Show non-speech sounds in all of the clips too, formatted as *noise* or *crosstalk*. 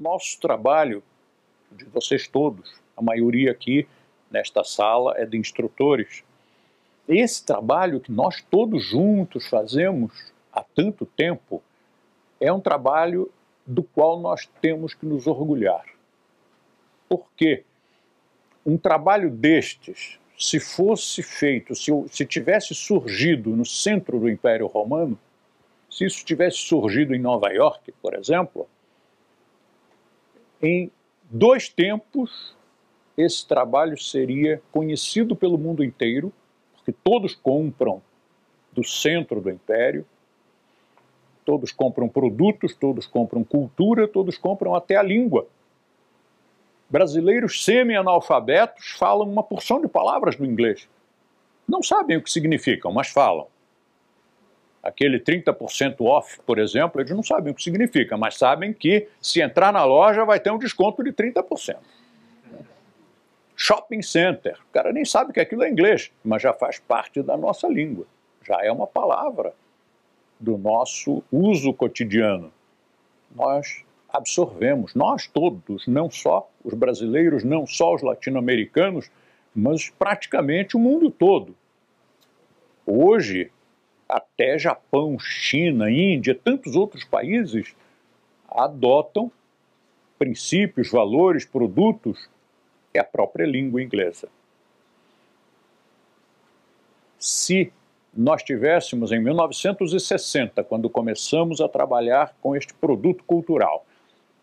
nosso trabalho, de vocês todos, a maioria aqui nesta sala é de instrutores. Esse trabalho que nós todos juntos fazemos há tanto tempo é um trabalho do qual nós temos que nos orgulhar. Por quê? Um trabalho destes, se fosse feito, se, se tivesse surgido no centro do Império Romano, se isso tivesse surgido em Nova York, por exemplo, em dois tempos esse trabalho seria conhecido pelo mundo inteiro, porque todos compram do centro do império, todos compram produtos, todos compram cultura, todos compram até a língua. Brasileiros semi-analfabetos falam uma porção de palavras do inglês. Não sabem o que significam, mas falam. Aquele 30% off, por exemplo, eles não sabem o que significa, mas sabem que se entrar na loja vai ter um desconto de 30%. Shopping center, o cara nem sabe que aquilo é inglês, mas já faz parte da nossa língua, já é uma palavra do nosso uso cotidiano. Nós absorvemos, nós todos, não só os brasileiros, não só os latino-americanos, mas praticamente o mundo todo. Hoje, até Japão, China, Índia, tantos outros países adotam princípios, valores, produtos é a própria língua inglesa. Se nós tivéssemos em 1960, quando começamos a trabalhar com este produto cultural,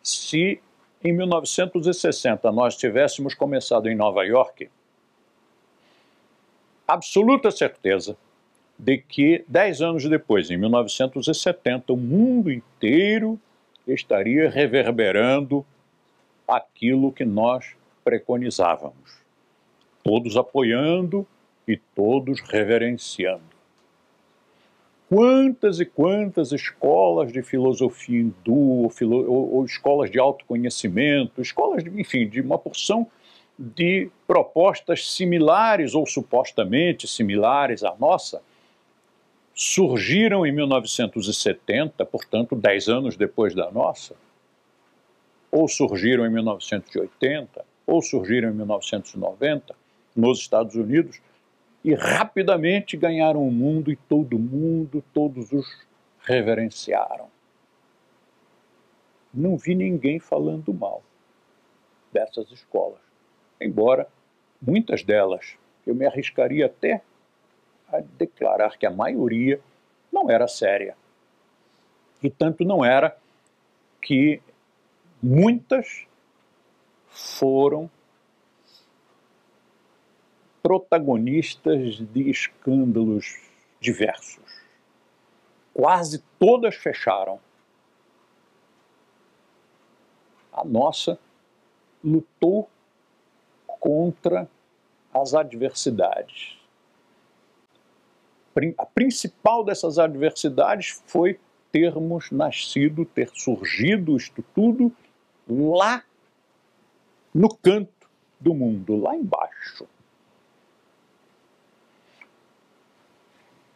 se em 1960 nós tivéssemos começado em Nova York, absoluta certeza de que dez anos depois, em 1970, o mundo inteiro estaria reverberando aquilo que nós preconizávamos, todos apoiando e todos reverenciando. Quantas e quantas escolas de filosofia hindu, ou, ou escolas de autoconhecimento, escolas, de, enfim, de uma porção de propostas similares ou supostamente similares à nossa, surgiram em 1970, portanto, dez anos depois da nossa, ou surgiram em 1980, ou surgiram em 1990 nos Estados Unidos e rapidamente ganharam o mundo e todo mundo, todos os reverenciaram. Não vi ninguém falando mal dessas escolas, embora muitas delas, eu me arriscaria até a declarar que a maioria não era séria. E tanto não era que muitas foram protagonistas de escândalos diversos. Quase todas fecharam. A nossa lutou contra as adversidades. A principal dessas adversidades foi termos nascido, ter surgido isto tudo lá no canto do mundo, lá embaixo.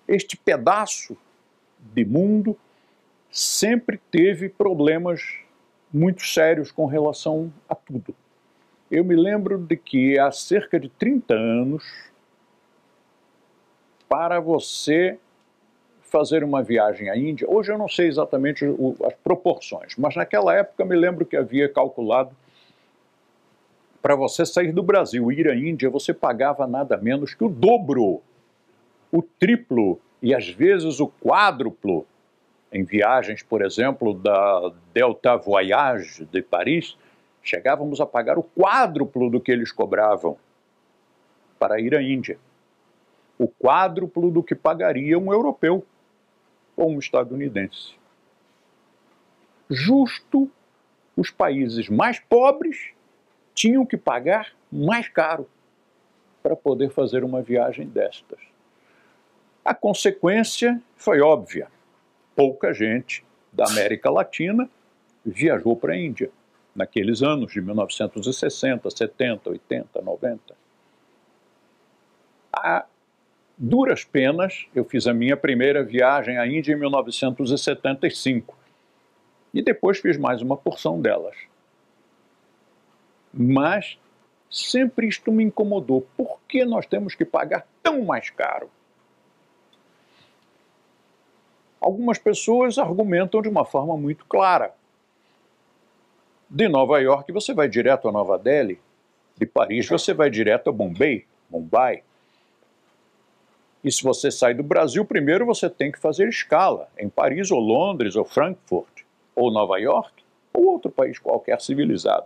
Este pedaço de mundo sempre teve problemas muito sérios com relação a tudo. Eu me lembro de que há cerca de 30 anos, para você fazer uma viagem à Índia, hoje eu não sei exatamente as proporções, mas naquela época me lembro que havia calculado para você sair do Brasil e ir à Índia, você pagava nada menos que o dobro, o triplo e às vezes o quádruplo em viagens, por exemplo, da Delta Voyage de Paris, chegávamos a pagar o quádruplo do que eles cobravam para ir à Índia. O quádruplo do que pagaria um europeu ou um estadunidense. Justo os países mais pobres tinham que pagar mais caro para poder fazer uma viagem destas. A consequência foi óbvia. Pouca gente da América Latina viajou para a Índia naqueles anos de 1960, 70, 80, 90. A duras penas, eu fiz a minha primeira viagem à Índia em 1975 e depois fiz mais uma porção delas Mas sempre isto me incomodou. Por que nós temos que pagar tão mais caro? Algumas pessoas argumentam de uma forma muito clara. De Nova York você vai direto a Nova Delhi, de Paris você vai direto a Bombay, Mumbai. E se você sai do Brasil, primeiro você tem que fazer escala em Paris ou Londres ou Frankfurt ou Nova York ou outro país qualquer civilizado.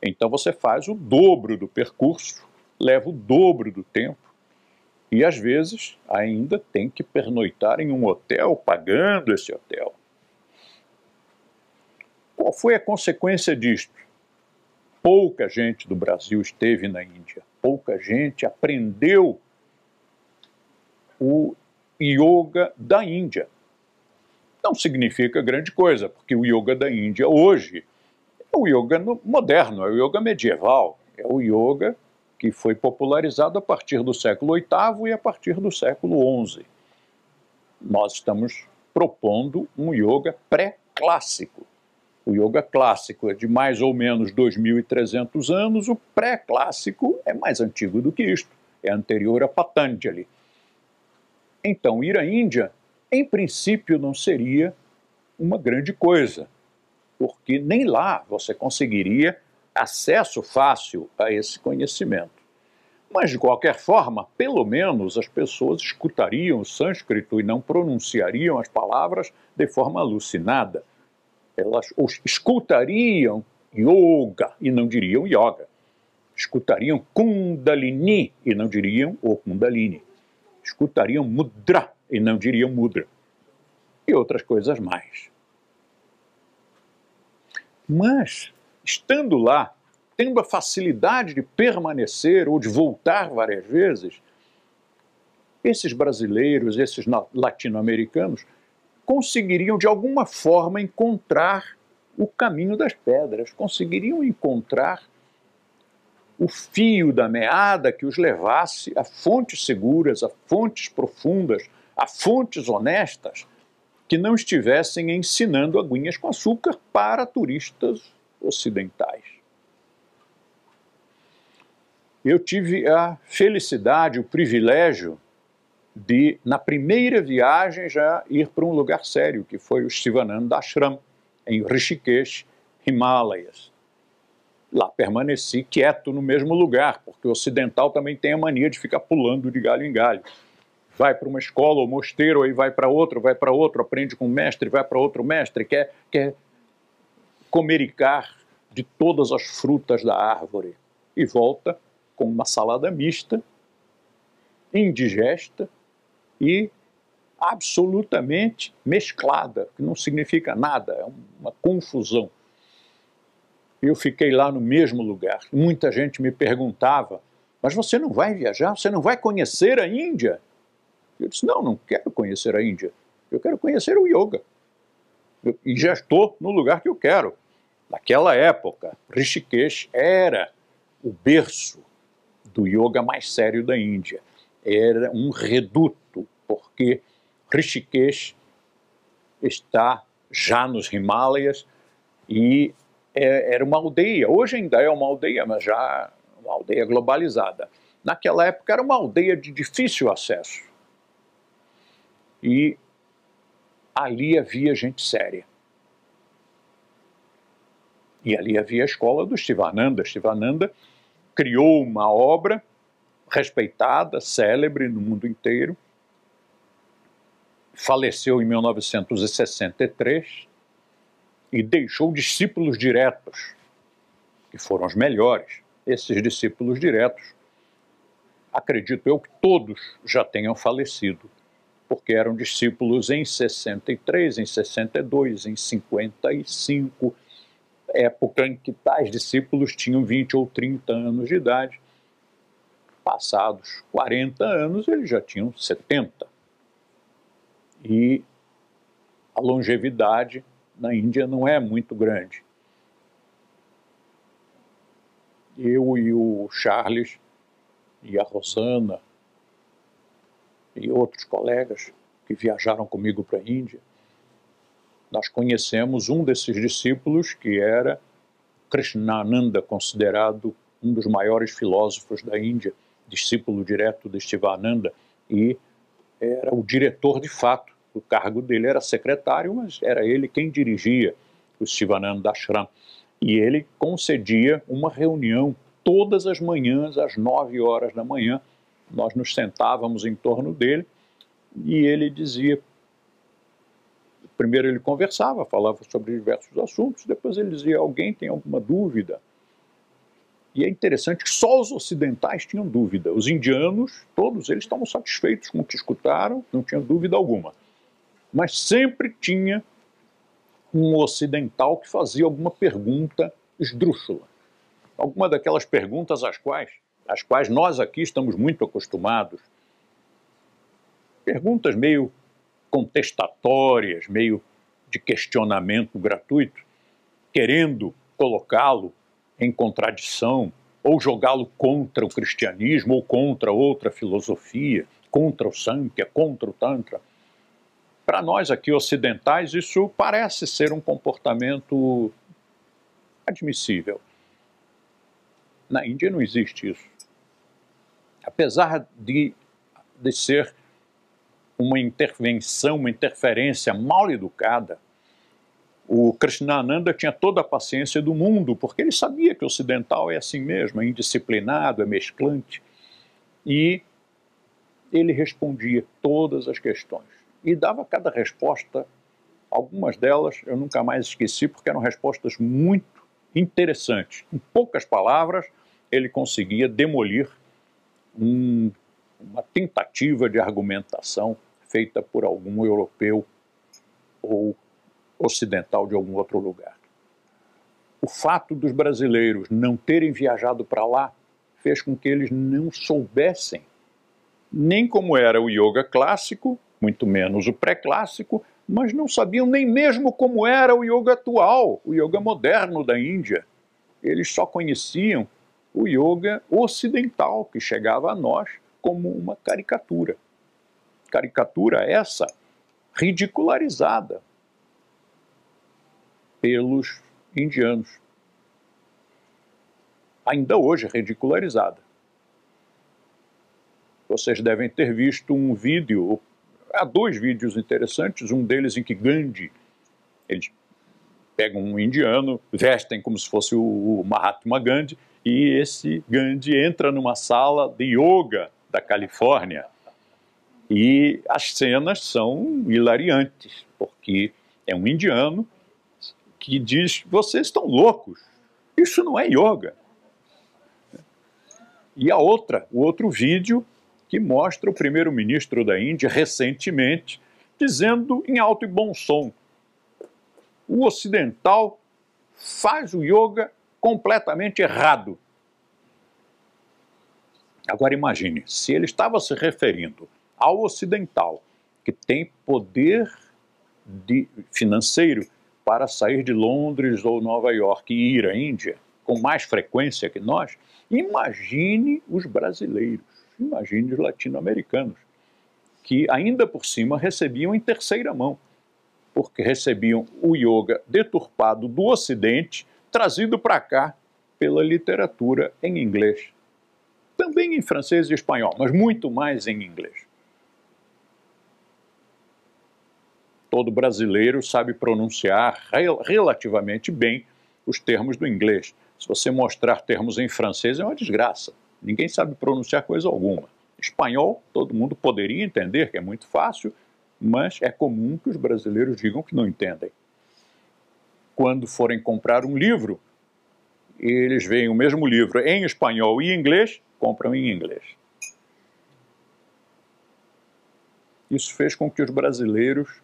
Então você faz o dobro do percurso, leva o dobro do tempo e às vezes ainda tem que pernoitar em um hotel, pagando esse hotel. Qual foi a consequência disto? Pouca gente do Brasil esteve na Índia, pouca gente aprendeu o yoga da Índia. Não significa grande coisa, porque o yoga da Índia hoje é o yoga moderno, é o yoga medieval, é o yoga que foi popularizado a partir do século VIII e a partir do século XI. Nós estamos propondo um yoga pré-clássico. O yoga clássico é de mais ou menos 2.300 anos, o pré-clássico é mais antigo do que isto, é anterior a Patanjali. Então, ir à Índia, em princípio, não seria uma grande coisa, porque nem lá você conseguiria acesso fácil a esse conhecimento. Mas, de qualquer forma, pelo menos as pessoas escutariam o sânscrito e não pronunciariam as palavras de forma alucinada elas escutariam yoga e não diriam yoga. Escutariam kundalini e não diriam o kundalini. Escutariam mudra e não diriam mudra. E outras coisas mais. Mas, estando lá, tendo a facilidade de permanecer ou de voltar várias vezes, esses brasileiros, esses latino-americanos, conseguiriam de alguma forma encontrar o caminho das pedras, conseguiriam encontrar o fio da meada que os levasse a fontes seguras, a fontes profundas, a fontes honestas, que não estivessem ensinando aguinhas com açúcar para turistas ocidentais. Eu tive a felicidade, o privilégio de, na primeira viagem, já ir para um lugar sério, que foi o Sivananda Ashram, em Rishikesh, Himalayas. Lá permaneci quieto no mesmo lugar, porque o ocidental também tem a mania de ficar pulando de galho em galho. Vai para uma escola ou mosteiro, aí vai para outro, vai para outro, aprende com um mestre, vai para outro mestre, quer, quer comericar de todas as frutas da árvore e volta com uma salada mista, indigesta, e absolutamente mesclada, que não significa nada, é uma confusão. Eu fiquei lá no mesmo lugar. Muita gente me perguntava: Mas você não vai viajar? Você não vai conhecer a Índia? Eu disse: Não, não quero conhecer a Índia. Eu quero conhecer o yoga. Eu, e já estou no lugar que eu quero. Naquela época, Rishikesh era o berço do yoga mais sério da Índia. Era um reduto porque Rishikesh está já nos Himalayas e é, era uma aldeia. Hoje ainda é uma aldeia, mas já uma aldeia globalizada. Naquela época era uma aldeia de difícil acesso. E ali havia gente séria. E ali havia a escola do Shivananda. Shivananda criou uma obra respeitada, célebre no mundo inteiro, faleceu em 1963 e deixou discípulos diretos, que foram os melhores. Esses discípulos diretos, acredito eu que todos já tenham falecido, porque eram discípulos em 63, em 62, em 55, época em que tais discípulos tinham 20 ou 30 anos de idade. Passados 40 anos, eles já tinham 70 e a longevidade na Índia não é muito grande. Eu e o Charles e a Rosana e outros colegas que viajaram comigo para a Índia, nós conhecemos um desses discípulos que era Krishnananda, considerado um dos maiores filósofos da Índia, discípulo direto de Shivananda, e era o diretor de fato. O cargo dele era secretário, mas era ele quem dirigia o Shivananda Ashram. E ele concedia uma reunião todas as manhãs, às nove horas da manhã. Nós nos sentávamos em torno dele e ele dizia. Primeiro ele conversava, falava sobre diversos assuntos, depois ele dizia: Alguém tem alguma dúvida? E é interessante que só os ocidentais tinham dúvida. Os indianos, todos eles estavam satisfeitos com o que escutaram, não tinha dúvida alguma. Mas sempre tinha um ocidental que fazia alguma pergunta esdrúxula. Alguma daquelas perguntas às quais, às quais nós aqui estamos muito acostumados. Perguntas meio contestatórias, meio de questionamento gratuito, querendo colocá-lo em contradição, ou jogá-lo contra o cristianismo, ou contra outra filosofia, contra o Sankhya, contra o Tantra. Para nós aqui ocidentais, isso parece ser um comportamento admissível. Na Índia não existe isso. Apesar de, de ser uma intervenção, uma interferência mal educada, o Krishnananda tinha toda a paciência do mundo, porque ele sabia que o ocidental é assim mesmo, é indisciplinado, é mesclante. E ele respondia todas as questões. E dava cada resposta, algumas delas eu nunca mais esqueci, porque eram respostas muito interessantes. Em poucas palavras, ele conseguia demolir um, uma tentativa de argumentação feita por algum europeu ou ocidental de algum outro lugar. O fato dos brasileiros não terem viajado para lá fez com que eles não soubessem nem como era o yoga clássico, muito menos o pré-clássico, mas não sabiam nem mesmo como era o yoga atual, o yoga moderno da Índia. Eles só conheciam o yoga ocidental, que chegava a nós como uma caricatura. Caricatura essa ridicularizada, pelos indianos. Ainda hoje ridicularizada. Vocês devem ter visto um vídeo, há dois vídeos interessantes, um deles em que Gandhi, eles pegam um indiano, vestem como se fosse o Mahatma Gandhi, e esse Gandhi entra numa sala de yoga da Califórnia. E as cenas são hilariantes, porque é um indiano que diz: vocês estão loucos, isso não é yoga. E a outra, o outro vídeo que mostra o primeiro-ministro da Índia recentemente dizendo em alto e bom som: o ocidental faz o yoga completamente errado. Agora imagine, se ele estava se referindo ao ocidental, que tem poder de, financeiro para sair de Londres ou Nova York e ir à Índia com mais frequência que nós, imagine os brasileiros, imagine os latino-americanos, que ainda por cima recebiam em terceira mão, porque recebiam o yoga deturpado do Ocidente, trazido para cá pela literatura em inglês. Também em francês e espanhol, mas muito mais em inglês. todo brasileiro sabe pronunciar rel relativamente bem os termos do inglês. Se você mostrar termos em francês, é uma desgraça. Ninguém sabe pronunciar coisa alguma. Espanhol, todo mundo poderia entender, que é muito fácil, mas é comum que os brasileiros digam que não entendem. Quando forem comprar um livro, eles veem o mesmo livro em espanhol e inglês, compram em inglês. Isso fez com que os brasileiros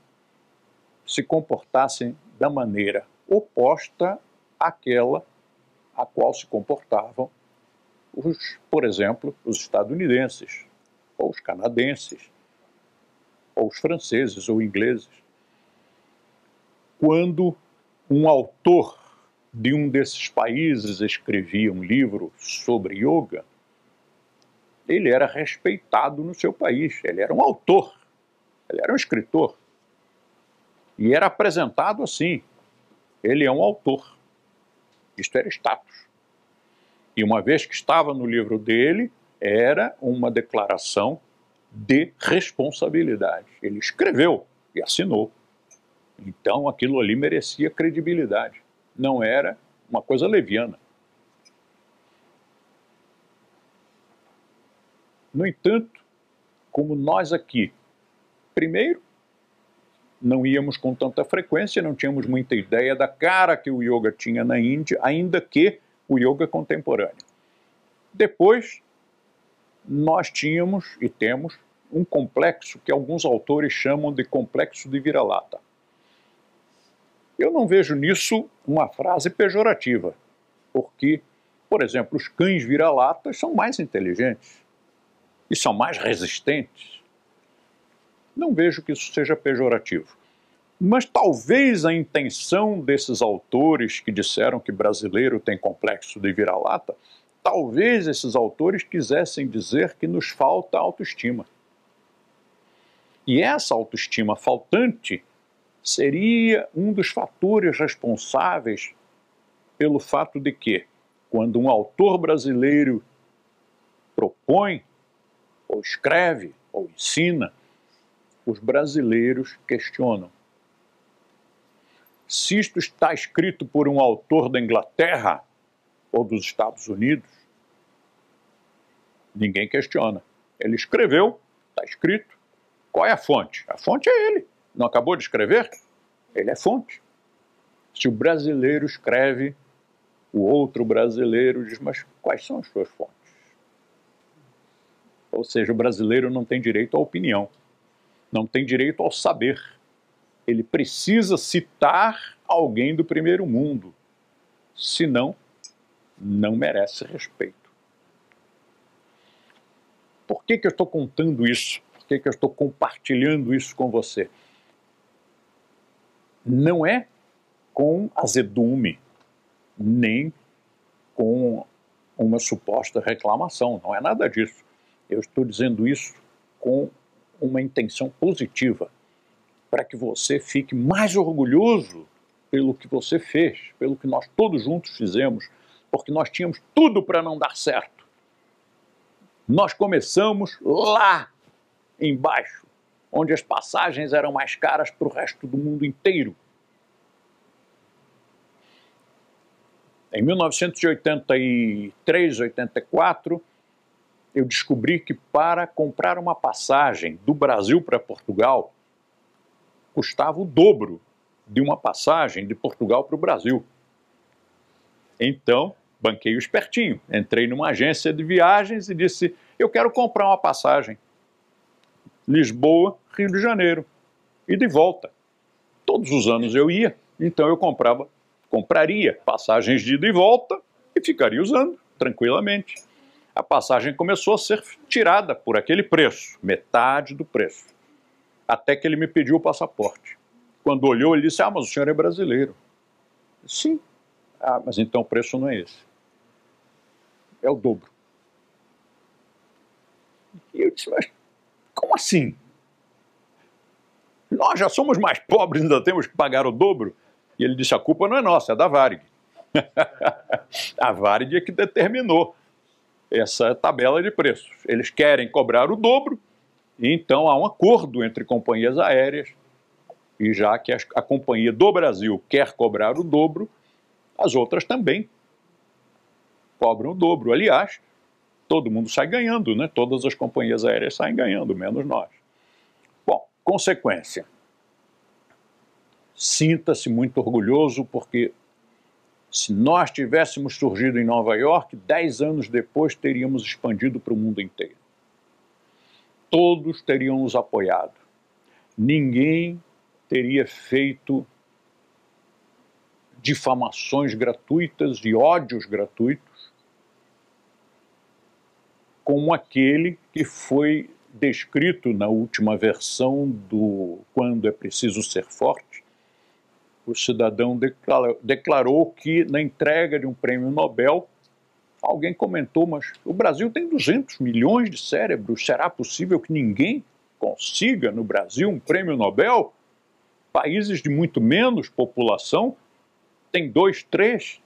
se comportassem da maneira oposta àquela a qual se comportavam os, por exemplo, os estadunidenses, ou os canadenses, ou os franceses ou ingleses. Quando um autor de um desses países escrevia um livro sobre yoga, ele era respeitado no seu país, ele era um autor, ele era um escritor. E era apresentado assim: ele é um autor. Isto era status. E uma vez que estava no livro dele, era uma declaração de responsabilidade. Ele escreveu e assinou. Então aquilo ali merecia credibilidade. Não era uma coisa leviana. No entanto, como nós aqui, primeiro, não íamos com tanta frequência, não tínhamos muita ideia da cara que o yoga tinha na Índia, ainda que o yoga contemporâneo. Depois, nós tínhamos e temos um complexo que alguns autores chamam de complexo de vira-lata. Eu não vejo nisso uma frase pejorativa, porque, por exemplo, os cães vira-latas são mais inteligentes e são mais resistentes. Não vejo que isso seja pejorativo. Mas talvez a intenção desses autores que disseram que brasileiro tem complexo de vira-lata, talvez esses autores quisessem dizer que nos falta autoestima. E essa autoestima faltante seria um dos fatores responsáveis pelo fato de que, quando um autor brasileiro propõe, ou escreve, ou ensina, os brasileiros questionam. Se isto está escrito por um autor da Inglaterra ou dos Estados Unidos, ninguém questiona. Ele escreveu, está escrito. Qual é a fonte? A fonte é ele. Não acabou de escrever? Ele é fonte. Se o brasileiro escreve, o outro brasileiro diz: Mas quais são as suas fontes? Ou seja, o brasileiro não tem direito à opinião não tem direito ao saber. Ele precisa citar alguém do primeiro mundo, senão não merece respeito. Por que, que eu estou contando isso? Por que, que eu estou compartilhando isso com você? Não é com azedume, nem com uma suposta reclamação, não é nada disso. Eu estou dizendo isso com uma intenção positiva para que você fique mais orgulhoso pelo que você fez, pelo que nós todos juntos fizemos, porque nós tínhamos tudo para não dar certo. Nós começamos lá embaixo, onde as passagens eram mais caras para o resto do mundo inteiro. Em 1983, 84, eu descobri que para comprar uma passagem do Brasil para Portugal custava o dobro de uma passagem de Portugal para o Brasil. Então, banquei o espertinho, entrei numa agência de viagens e disse: Eu quero comprar uma passagem. Lisboa, Rio de Janeiro. E de volta. Todos os anos eu ia, então eu comprava, compraria passagens de ida e volta e ficaria usando tranquilamente a passagem começou a ser tirada por aquele preço, metade do preço. Até que ele me pediu o passaporte. Quando olhou, ele disse: Ah, mas o senhor é brasileiro. Sim. Ah, mas então o preço não é esse. É o dobro. E eu disse: Mas como assim? Nós já somos mais pobres, ainda temos que pagar o dobro? E ele disse: A culpa não é nossa, é da Varig. *laughs* a Varig é que determinou essa tabela de preços. Eles querem cobrar o dobro, então há um acordo entre companhias aéreas, e já que a companhia do Brasil quer cobrar o dobro, as outras também cobram o dobro. Aliás, todo mundo sai ganhando, né? Todas as companhias aéreas saem ganhando, menos nós. Bom, consequência. Sinta-se muito orgulhoso porque se nós tivéssemos surgido em Nova York, dez anos depois teríamos expandido para o mundo inteiro. Todos teriam nos apoiado. Ninguém teria feito difamações gratuitas e ódios gratuitos como aquele que foi descrito na última versão do Quando é Preciso Ser Forte, o cidadão declarou, declarou que na entrega de um prêmio Nobel, alguém comentou, mas o Brasil tem 200 milhões de cérebros, será possível que ninguém consiga no Brasil um prêmio Nobel? Países de muito menos população têm dois, três.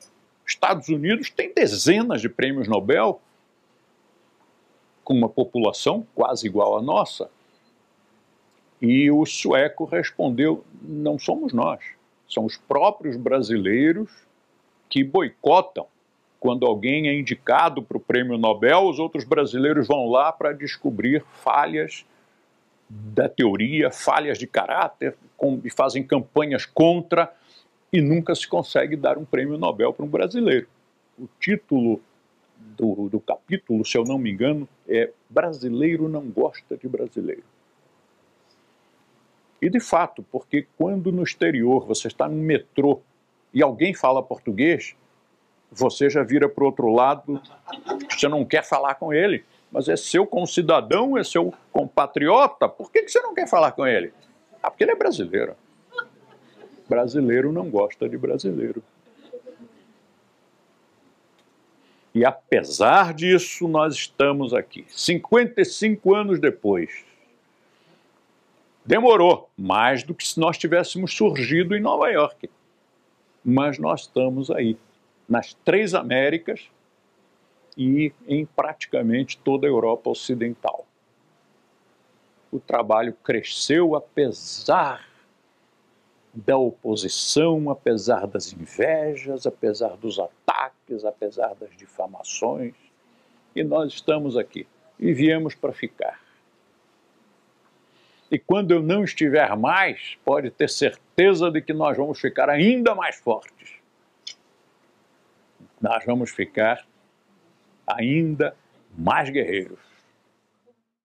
Estados Unidos tem dezenas de prêmios Nobel, com uma população quase igual à nossa. E o sueco respondeu: não somos nós, são os próprios brasileiros que boicotam. Quando alguém é indicado para o prêmio Nobel, os outros brasileiros vão lá para descobrir falhas da teoria, falhas de caráter, com, e fazem campanhas contra, e nunca se consegue dar um prêmio Nobel para um brasileiro. O título do, do capítulo, se eu não me engano, é Brasileiro não gosta de brasileiro. E de fato, porque quando no exterior você está no metrô e alguém fala português, você já vira para o outro lado, você não quer falar com ele, mas é seu concidadão, é seu compatriota, por que, que você não quer falar com ele? Ah, porque ele é brasileiro. Brasileiro não gosta de brasileiro. E apesar disso, nós estamos aqui, 55 anos depois. Demorou mais do que se nós tivéssemos surgido em Nova York. Mas nós estamos aí, nas três Américas e em praticamente toda a Europa Ocidental. O trabalho cresceu apesar da oposição, apesar das invejas, apesar dos ataques, apesar das difamações. E nós estamos aqui e viemos para ficar. E quando eu não estiver mais, pode ter certeza de que nós vamos ficar ainda mais fortes. Nós vamos ficar ainda mais guerreiros.